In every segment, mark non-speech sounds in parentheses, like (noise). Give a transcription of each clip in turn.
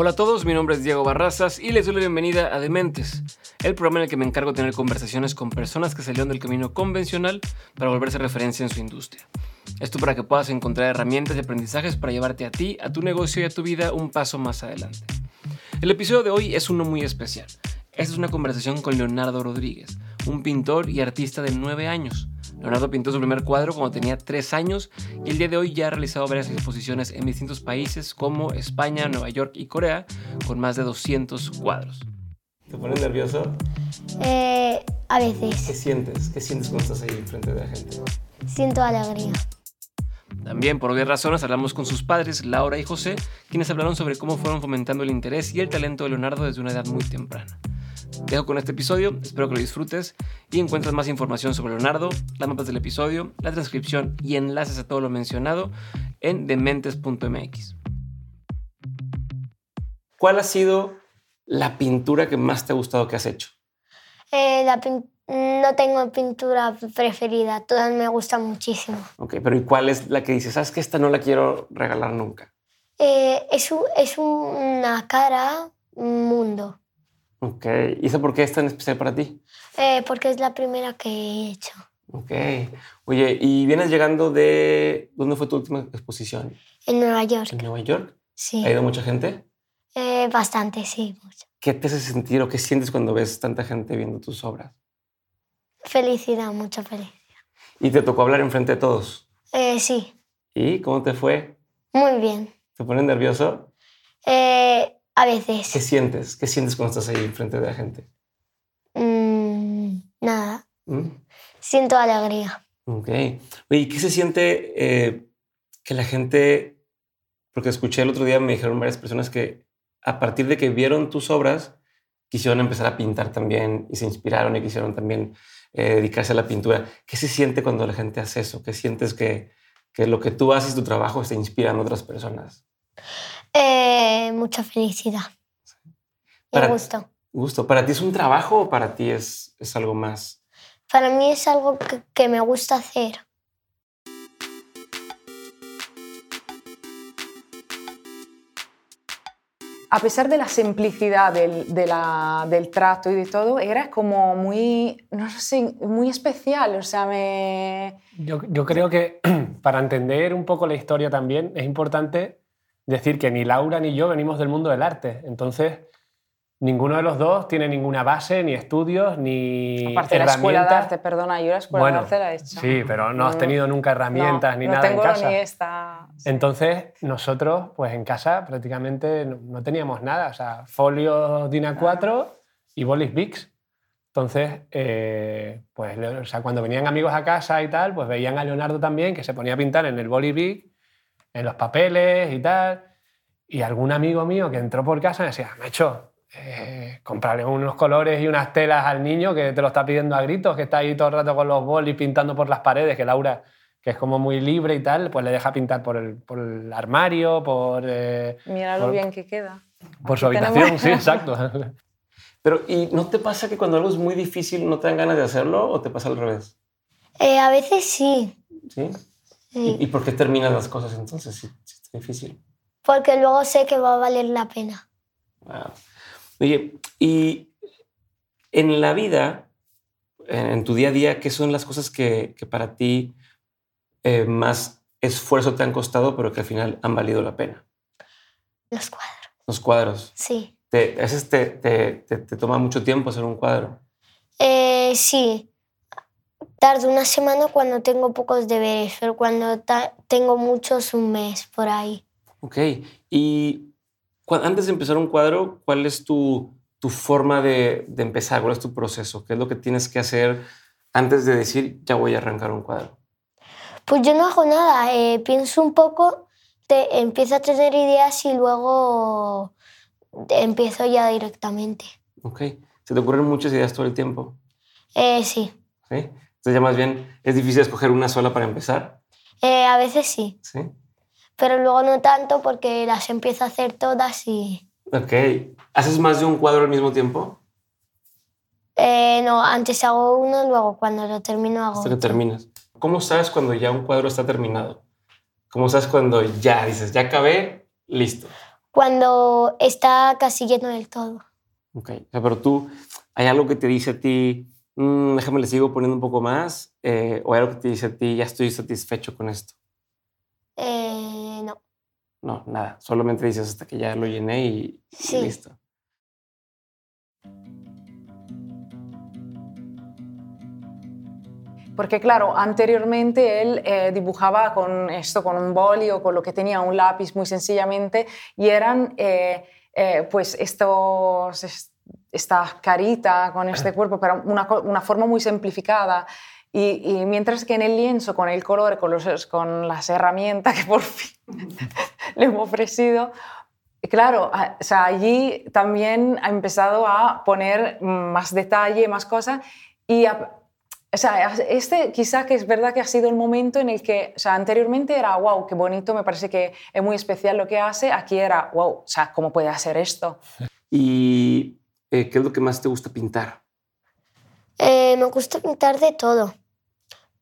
Hola a todos, mi nombre es Diego Barrazas y les doy la bienvenida a Dementes, el programa en el que me encargo de tener conversaciones con personas que salieron del camino convencional para volverse referencia en su industria. Esto para que puedas encontrar herramientas y aprendizajes para llevarte a ti, a tu negocio y a tu vida un paso más adelante. El episodio de hoy es uno muy especial. Esta es una conversación con Leonardo Rodríguez, un pintor y artista de 9 años. Leonardo pintó su primer cuadro cuando tenía 3 años y el día de hoy ya ha realizado varias exposiciones en distintos países como España, Nueva York y Corea, con más de 200 cuadros. ¿Te pones nervioso? Eh, a veces. ¿Qué sientes? ¿Qué sientes cuando estás ahí frente de la gente? Siento alegría. También, por obvias razones, hablamos con sus padres, Laura y José, quienes hablaron sobre cómo fueron fomentando el interés y el talento de Leonardo desde una edad muy temprana. Dejo con este episodio, espero que lo disfrutes y encuentres más información sobre Leonardo, las mapas del episodio, la transcripción y enlaces a todo lo mencionado en dementes.mx. ¿Cuál ha sido la pintura que más te ha gustado que has hecho? Eh, la no tengo pintura preferida, todas me gustan muchísimo. Ok, pero ¿y cuál es la que dices, sabes que esta no la quiero regalar nunca? Eh, es, es una cara mundo. Ok, ¿y eso por qué es tan especial para ti? Eh, porque es la primera que he hecho. Ok. Oye, ¿y vienes llegando de... ¿Dónde fue tu última exposición? En Nueva York. ¿En Nueva York? Sí. ¿Ha ido mucha gente? Eh, bastante, sí. Mucho. ¿Qué te hace sentir o qué sientes cuando ves tanta gente viendo tus obras? Felicidad, mucha felicidad. ¿Y te tocó hablar enfrente de todos? Eh, sí. ¿Y cómo te fue? Muy bien. ¿Te pones nervioso? Eh, a veces. ¿Qué sientes? ¿Qué sientes cuando estás ahí enfrente de la gente? Mm, nada. ¿Mm? Siento alegría. Ok. Oye, ¿qué se siente eh, que la gente, porque escuché el otro día, me dijeron varias personas que a partir de que vieron tus obras, quisieron empezar a pintar también y se inspiraron y quisieron también eh, dedicarse a la pintura. ¿Qué se siente cuando la gente hace eso? ¿Qué sientes que, que lo que tú haces, tu trabajo, te inspira a otras personas? Eh, mucha felicidad. Y gusto. Gusto. ¿Para ti es un trabajo o para ti es, es algo más? Para mí es algo que, que me gusta hacer. a pesar de la simplicidad del, del, trato y de todo, era como muy, no sé, muy especial. O sea, me... Yo, yo, creo que (clears throat) para entender un poco la historia también es importante decir que ni Laura ni yo venimos del mundo del arte. Entonces, ninguno de los dos tiene ninguna base, ni estudios, ni Aparte de la escuela de arte, perdona, yo la escuela de arte la he hecho. Sí, pero no, has tenido nunca herramientas ni nada en casa. Ni esta... Entonces, nosotros, pues en casa prácticamente no, teníamos nada. O sea, folios DIN A4 y bolis Bics. Entonces, eh, pues o sea, cuando venían amigos a casa y tal, pues veían a Leonardo también, que se ponía a pintar en el boli en los papeles y tal. Y algún amigo mío que entró por casa me decía, Mecho, eh, comprarle unos colores y unas telas al niño que te lo está pidiendo a gritos, que está ahí todo el rato con los bolis pintando por las paredes, que Laura, que es como muy libre y tal, pues le deja pintar por el, por el armario, por... Eh, Mira lo bien que queda. Por su habitación, (laughs) sí, exacto. (laughs) Pero, ¿y no te pasa que cuando algo es muy difícil no te dan ganas de hacerlo o te pasa al revés? Eh, a veces sí. ¿Sí? Sí. ¿Y, y por qué terminas las cosas entonces si, si es difícil? Porque luego sé que va a valer la pena. Wow. Oye, y en la vida, en, en tu día a día, ¿qué son las cosas que, que para ti eh, más esfuerzo te han costado, pero que al final han valido la pena? Los cuadros. Los cuadros. Sí. Te, a veces te, te, te, te toma mucho tiempo hacer un cuadro. Eh, sí. Tardo una semana cuando tengo pocos deberes, pero cuando tengo muchos, un mes por ahí. Ok. Y antes de empezar un cuadro, ¿cuál es tu, tu forma de, de empezar? ¿Cuál es tu proceso? ¿Qué es lo que tienes que hacer antes de decir, ya voy a arrancar un cuadro? Pues yo no hago nada, eh, pienso un poco, te, empiezo a tener ideas y luego empiezo ya directamente. Ok. ¿Se te ocurren muchas ideas todo el tiempo? Eh, sí, ¿Sí? Entonces ya más bien es difícil escoger una sola para empezar. Eh, a veces sí, ¿Sí? pero luego no tanto porque las empiezo a hacer todas y... Ok. ¿Haces más de un cuadro al mismo tiempo? Eh, no, antes hago uno, luego cuando lo termino hago Hasta que otro. terminas. ¿Cómo sabes cuando ya un cuadro está terminado? ¿Cómo sabes cuando ya dices, ya acabé, listo? Cuando está casi lleno del todo. Ok. O sea, pero tú, ¿hay algo que te dice a ti, "Mm, déjame le sigo poniendo un poco más? Eh, ¿O hay algo que te dice a ti, ya estoy satisfecho con esto? Eh, no, No, nada. Solamente dices hasta que ya lo llené y, y Sí. listo. Porque claro, anteriormente él eh, dibujaba con esto, con un boli o con lo que tenía, un lápiz muy sencillamente, y eran eh, eh, pues estos, es- esta carita con este cuerpo, pero una, una forma muy simplificada. Y, y mientras que en el lienzo, con el color, con, los, con las herramientas que por fin (laughs) le hemos ofrecido, Claro, o sea, allí también ha empezado a poner más detalle, más cosas. Y a- o sea, este quizá que es verdad que ha sido el momento en el que, o sea, anteriormente era, wow, qué bonito, me parece que es muy especial lo que hace. Aquí era, wow, o sea, ¿cómo puede hacer esto? ¿Y eh, qué es lo que más te gusta pintar? Eh, me gusta pintar de todo,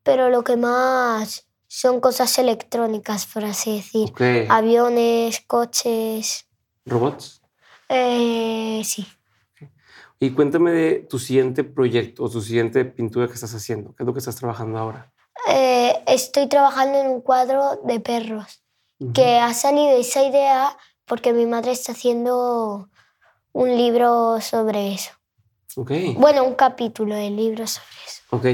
pero lo que más son cosas electrónicas, por así decir. Ok. Aviones, coches. ¿Robots? Eh, sí. Y cuéntame de tu siguiente proyecto o tu siguiente pintura que estás haciendo. ¿Qué es lo que estás trabajando ahora? Eh, estoy trabajando en un cuadro de perros, que ha salido esa idea porque mi madre está haciendo un libro sobre eso. Bueno, un capítulo del libro sobre eso. Ok.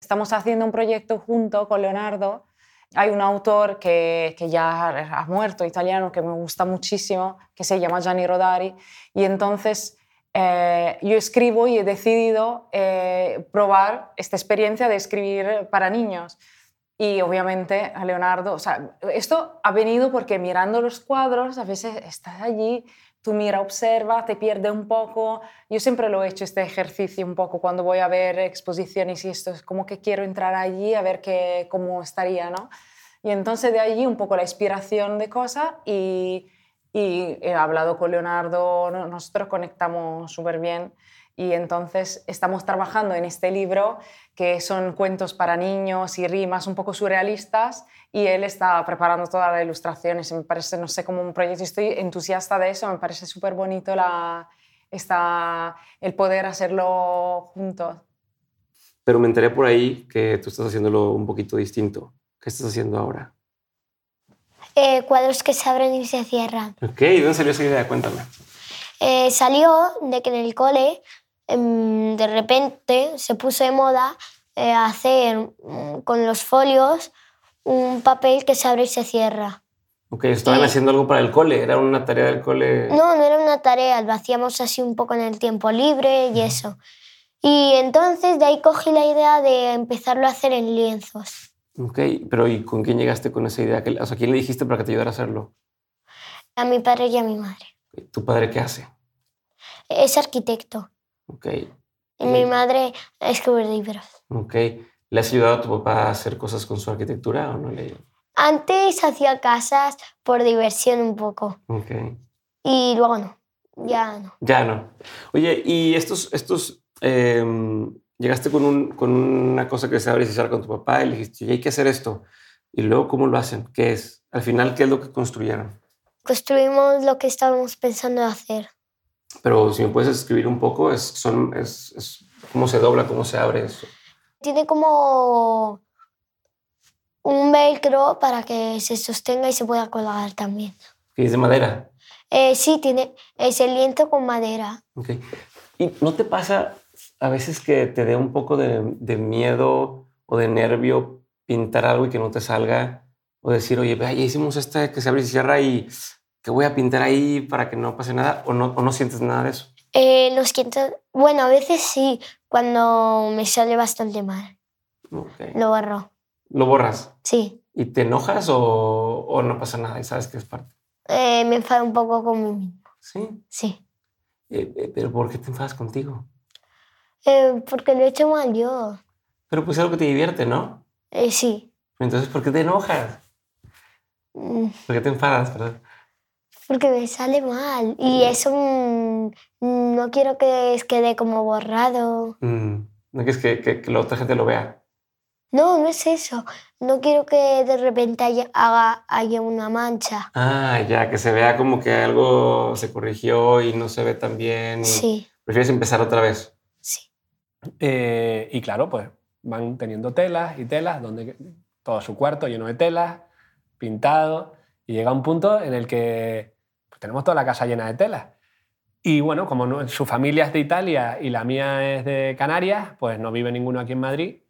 Estamos haciendo un proyecto junto con Leonardo. Hay un autor que, que ya ha muerto, italiano, que me gusta muchísimo, que se llama Gianni Rodari. Y entonces eh, yo escribo y he decidido eh, probar esta experiencia de escribir para niños. Y obviamente a Leonardo, o sea, esto ha venido porque mirando los cuadros, a veces estás allí, tú mira, observa, te pierde un poco. Yo siempre lo he hecho este ejercicio un poco cuando voy a ver exposiciones y esto es como que quiero entrar allí a ver qué, cómo estaría, ¿no? Y entonces de allí un poco la inspiración de cosas y, y he hablado con Leonardo, no- nosotros conectamos súper bien y entonces estamos trabajando en este libro que son cuentos para niños y rimas un poco surrealistas y él está preparando todas las ilustraciones me parece, no sé, como un proyecto, estoy entusiasta de eso, me parece súper bonito la, esta, el poder hacerlo juntos. Pero me enteré por ahí que tú estás haciéndolo un poquito distinto. ¿Qué estás haciendo ahora? Eh, cuadros que se abren y se cierran. Ok, ¿de dónde salió esa idea? Cuéntame. Eh, salió de que en el cole de repente se puso de moda eh, hacer mm, con los folios un papel que se abre y se cierra. Ok, estaban Sí. haciendo algo para el cole. Era una tarea del cole. No, no era una tarea, lo hacíamos así un poco en el tiempo libre y eso. Y entonces de ahí cogí la idea de empezarlo a hacer en lienzos. Ok, pero ¿y con quién llegaste con esa idea? ¿Qué- O sea, ¿quién le dijiste para que te ayudara a hacerlo? A mi padre y a mi madre. ¿Tu padre qué hace? Es arquitecto. Ok, Y mi madre escribe libros. ok. ¿Le has ayudado a tu papá a hacer cosas con su arquitectura o no le? Antes hacía casas por diversión un poco. Ok. Y luego no. Ya no. Ya no. Oye, y estos, estos, em, llegaste con, un, con una cosa que se cierra con tu papá y le dijiste, "Oye, hay que hacer esto. Y luego, ¿cómo lo hacen? ¿Qué es? Al final, ¿qué es lo que construyeron? Construimos lo que estábamos pensando hacer. Pero si me puedes escribir un poco, es, son, es, es cómo se dobla, cómo se abre eso. Tiene como un velcro para que se sostenga y se pueda colgar también. Que es de madera. Eh, sí, tiene ese lienzo con madera. ¿Y no te pasa a veces que te dé un poco de, de miedo o de nervio pintar algo y que no te salga? O decir, oye, vea, ya hicimos esta que se abre y cierra y que voy a pintar ahí para que no pase nada. ¿O no, o no sientes nada de eso? Eh, los quintos, bueno, a veces sí, cuando me sale bastante mal. Ok. Lo borro. ¿Lo borras? Sí. ¿Y te enojas o, o no pasa nada y sabes que es parte? Eh, me enfado un poco con mí mismo. Sí. Sí. Eh, eh, ¿Pero por qué te enfadas contigo? Eh, porque lo he hecho mal yo. Pero pues es algo que te divierte, ¿no? Eh, sí. Entonces, ¿por qué te enojas? Mm, ¿Por qué te enfadas? Perdón. Porque me sale mal. Y eso mm, no quiero que quede como borrado. Mm, no quieres que, que, que la otra gente lo vea. No, no es eso. No quiero que de repente haya, haga, haya una mancha. Ah, ya, que se vea como que algo se corrigió y no se ve tan bien. y Sí, Prefieres empezar otra vez. sí. Eh, y claro, pues van teniendo telas y telas, donde todo su cuarto lleno de telas, pintado, y llega un punto en el que tenemos toda la casa llena de telas. Y bueno, como su familia es de Italia y la mía es de Canarias, pues no vive ninguno aquí en Madrid,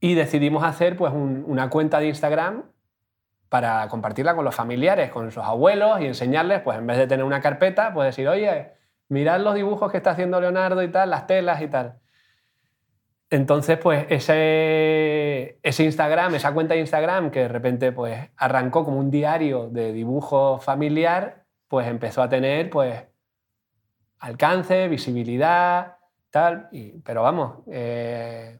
y decidimos hacer pues un- una cuenta de Instagram para compartirla con los familiares, con sus abuelos y enseñarles, pues en vez de tener una carpeta, pues decir, oye, mirad los dibujos que está haciendo Leonardo y tal, las telas y tal. Entonces, pues ese, ese Instagram, esa cuenta de Instagram que de repente pues arrancó como un diario de dibujo familiar, pues empezó a tener pues alcance, visibilidad, tal, y- pero vamos, eh,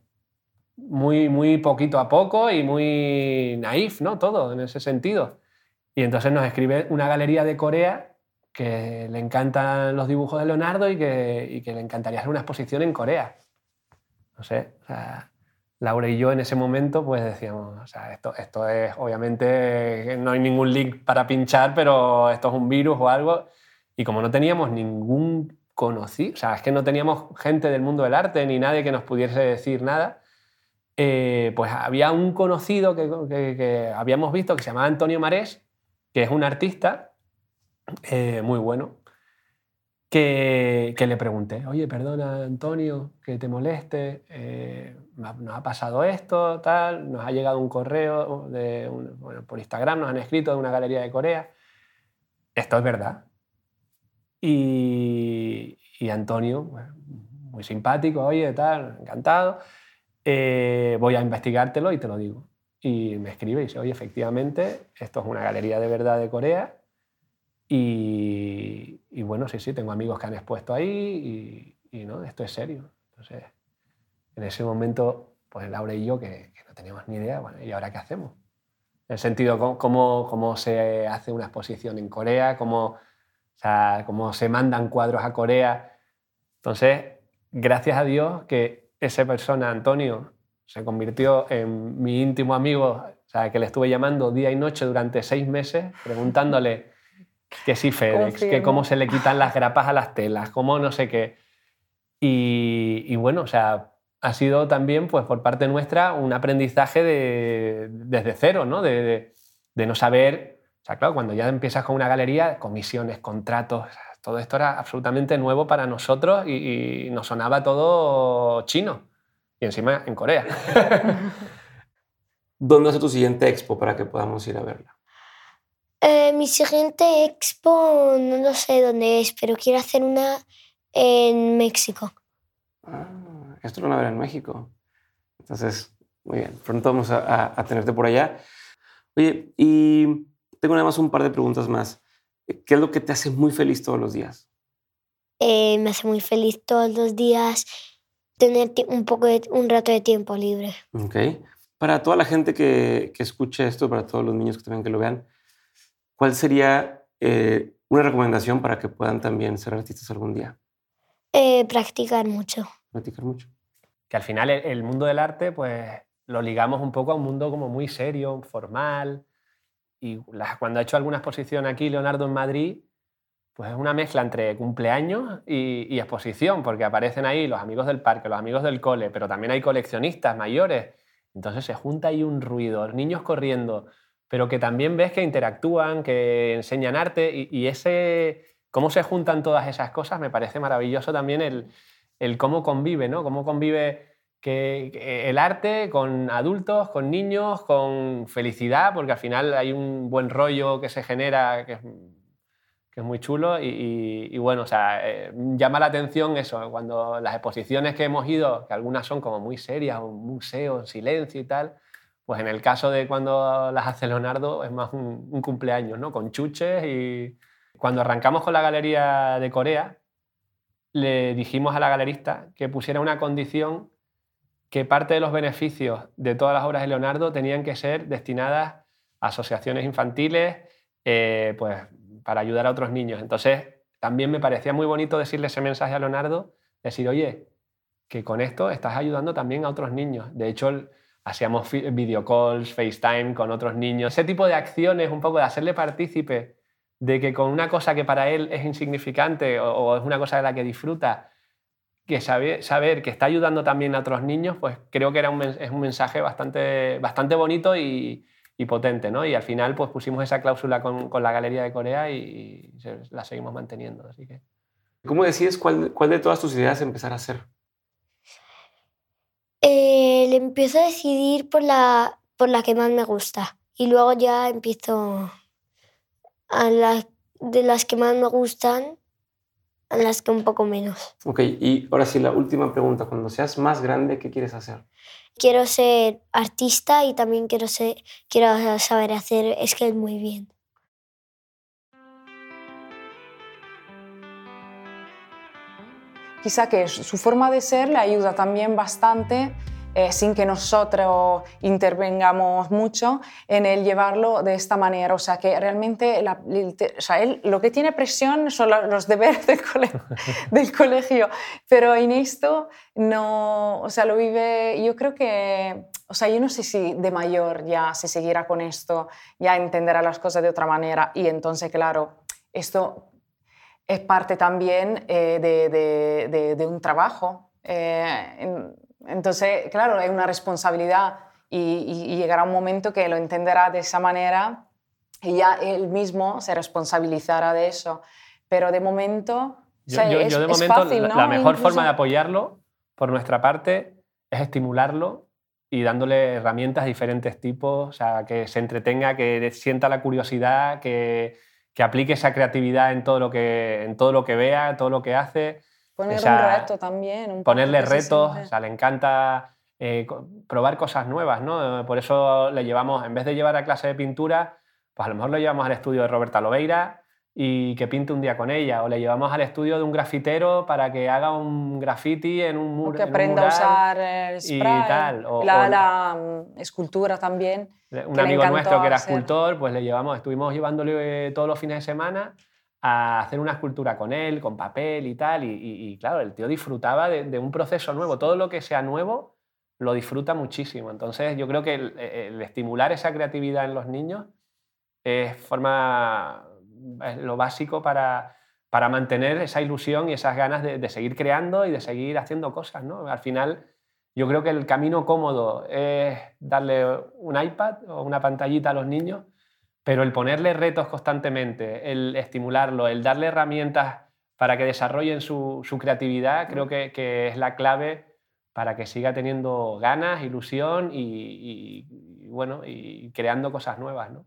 muy, muy poquito a poco y muy naif, ¿no? Todo en ese sentido. Y entonces nos escribe una galería de Corea que le encantan los dibujos de Leonardo y que, y que le encantaría hacer una exposición en Corea. No sé, o sea, Laura y yo en ese momento pues decíamos, o sea, esto, esto es, obviamente, no hay ningún link para pinchar, pero esto es un virus o algo. Y como no teníamos ningún conocido, o sea, es que no teníamos gente del mundo del arte ni nadie que nos pudiese decir nada, eh, pues había un conocido que, habíamos visto que se llamaba Antonio Marés, que es un artista eh, muy bueno, que, le pregunté, oye, perdona Antonio, que te moleste, eh, nos ha pasado esto, tal, nos ha llegado un correo bueno, por Instagram, nos han escrito de una galería de Corea, esto es verdad. Y, y Antonio, bueno, muy simpático, oye, tal, encantado, eh, voy a investigártelo y te lo digo. Y me escribe y dice, oye, efectivamente, esto es una galería de verdad de Corea. Y, y bueno, sí, sí, tengo amigos que han expuesto ahí y, y no, esto es serio. Entonces, en ese momento, pues Laura y yo, que, que no teníamos ni idea, bueno, ¿y ahora qué hacemos? En el sentido, cómo, cómo, se hace una exposición en Corea, cómo, o sea, cómo se mandan cuadros a Corea. Entonces, gracias a Dios que esa persona, Antonio, se convirtió en mi íntimo amigo, o sea, que le estuve llamando día y noche durante seis meses, preguntándole que sí FedEx, que cómo se le quitan las grapas a las telas, cómo no sé qué. Y, y bueno, o sea, ha sido también, pues por parte nuestra, un aprendizaje de, desde cero, ¿no? De, de- de no saber, o sea, claro, cuando ya empiezas con una galería, comisiones, contratos, todo esto era absolutamente nuevo para nosotros y, y nos sonaba todo chino. Y encima en Corea. (laughs) ¿Dónde hace tu siguiente expo para que podamos ir a verla? Eh, mi siguiente expo no lo sé dónde es, pero quiero hacer una en México. Ah, esto lo van a ver en México. Entonces, muy bien. Pronto vamos a, a- a tenerte por allá. Oye, y tengo nada más un par de preguntas más. ¿Qué es lo que te hace muy feliz todos los días? Eh, me hace muy feliz todos los días tener un poco de, un rato de tiempo libre. Ok. Para toda la gente que, que escuche esto, para todos los niños que también que lo vean, ¿cuál sería eh, una recomendación para que puedan también ser artistas algún día. Eh, practicar mucho. Practicar mucho. Que al final el, mundo del arte, pues lo ligamos un poco a un mundo como muy serio, formal. Y las- cuando ha hecho alguna exposición aquí Leonardo en Madrid, pues es una mezcla entre cumpleaños y, y exposición, porque aparecen ahí los amigos del parque, los amigos del cole, pero también hay coleccionistas mayores. Entonces se junta ahí un ruido, niños corriendo, pero que también ves que interactúan, que enseñan arte y, y ese cómo se juntan todas esas cosas me parece maravilloso también el, el cómo convive, ¿no? Cómo convive que, que el arte con adultos, con niños, con felicidad, porque al final hay un buen rollo que se genera, que es, que es muy chulo y, y- y bueno, o sea, eh, llama la atención eso, cuando las exposiciones que hemos ido, que algunas son como muy serias, un museo, en silencio y tal, pues en el caso de cuando las hace Leonardo es más un, un cumpleaños, ¿no? Con chuches y cuando arrancamos con la galería de Corea, le dijimos a la galerista que pusiera una condición que parte de los beneficios de todas las obras de Leonardo tenían que ser destinadas a asociaciones infantiles, eh, pues para ayudar a otros niños. Entonces, también me parecía muy bonito decirle ese mensaje a Leonardo, decir, oye, que con esto estás ayudando también a otros niños. De hecho, hacíamos fi- video calls, FaceTime con otros niños. Ese tipo de acciones, un poco de hacerle partícipe de que con una cosa que para él es insignificante o, o es una cosa de la que disfruta, que sabe- saber que está ayudando también a otros niños, pues creo que era un, es un mensaje bastante, bastante bonito y, y potente, ¿no? Y al final pues pusimos esa cláusula con, con la Galería de Corea y, se- la seguimos manteniendo, así que... ¿Cómo decides cuál, cuál de todas tus ideas empezar a hacer? Eh, le empiezo a decidir por la, por la que más me gusta y luego ya empiezo a las de las que más me gustan a las que un poco menos. Ok, y ahora sí, la última pregunta. Cuando seas más grande, ¿qué quieres hacer? Quiero ser artista y también quiero, ser, quiero saber hacer skate muy bien. quizá que su forma de ser le ayuda también bastante, eh, sin que nosotros intervengamos mucho, en el llevarlo de esta manera. O sea, que realmente la- o sea, él lo que tiene presión son los deberes del, cole- (laughs) del colegio, pero en esto no, o sea, lo vive, yo creo que, o sea, yo no sé si de mayor ya se seguirá con esto, ya entenderá las cosas de otra manera y entonces, claro, esto es parte también eh, de, de- de- de un trabajo. Eh, en- entonces, claro, es una responsabilidad y, y- y llegará un momento que lo entenderá de esa manera y ya él mismo se responsabilizará de eso. Pero de momento, o Yo, sea, yo- es, yo de es momento fácil, la, ¿no? la mejor Incluso- forma de apoyarlo por nuestra parte es estimularlo y dándole herramientas de diferentes tipos, o sea, que se entretenga, que sienta la curiosidad, que, que aplique esa creatividad en todo lo que, en todo lo que vea, todo lo que hace. Poner esa- un reto también. un ponerle retos, o sea, le encanta eh, probar cosas nuevas, ¿no? Por eso le llevamos, en vez de llevar a clase de pintura, pues a lo mejor lo llevamos al estudio de Roberta Lobeira y que pinte un día con ella, o le llevamos al estudio de un grafitero para que haga un graffiti en un muro. que aprenda a usar el y spray. tal, o- la, o- la, mm, escultura también. Un amigo nuestro que era hacer. escultor, pues le llevamos, estuvimos llevándole eh, todos los fines de semana a hacer una escultura con él, con papel y tal. Y, claro, el tío disfrutaba de, un proceso nuevo. Todo lo que sea nuevo lo disfruta muchísimo. Entonces, yo creo que el, estimular esa creatividad en los niños es forma lo básico para, para mantener esa ilusión y esas ganas de, de seguir creando y de seguir haciendo cosas. ¿no? Al final, yo creo que el camino cómodo es darle un iPad o una pantallita a los niños, pero el ponerle retos constantemente, el estimularlo, el darle herramientas para que desarrollen su, su creatividad, creo que, que es la clave para que siga teniendo ganas, ilusión y, y- y, bueno, y creando cosas nuevas. ¿no?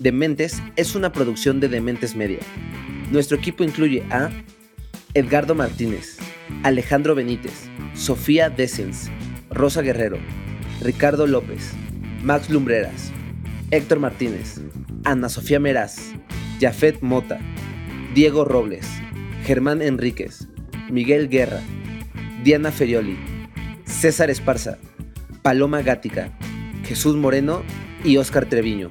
Dementes es una producción de Dementes Media. Nuestro equipo incluye a Edgardo Martínez, Alejandro Benítez, Sofía Dessens, Rosa Guerrero, Ricardo López, Max Lumbreras, Héctor Martínez, Ana Sofía Meraz, Jafet Mota, Diego Robles, Germán Enríquez, Miguel Guerra, Diana Ferioli, César Esparza, Paloma Gática, Jesús Moreno y Óscar Treviño.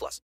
plus.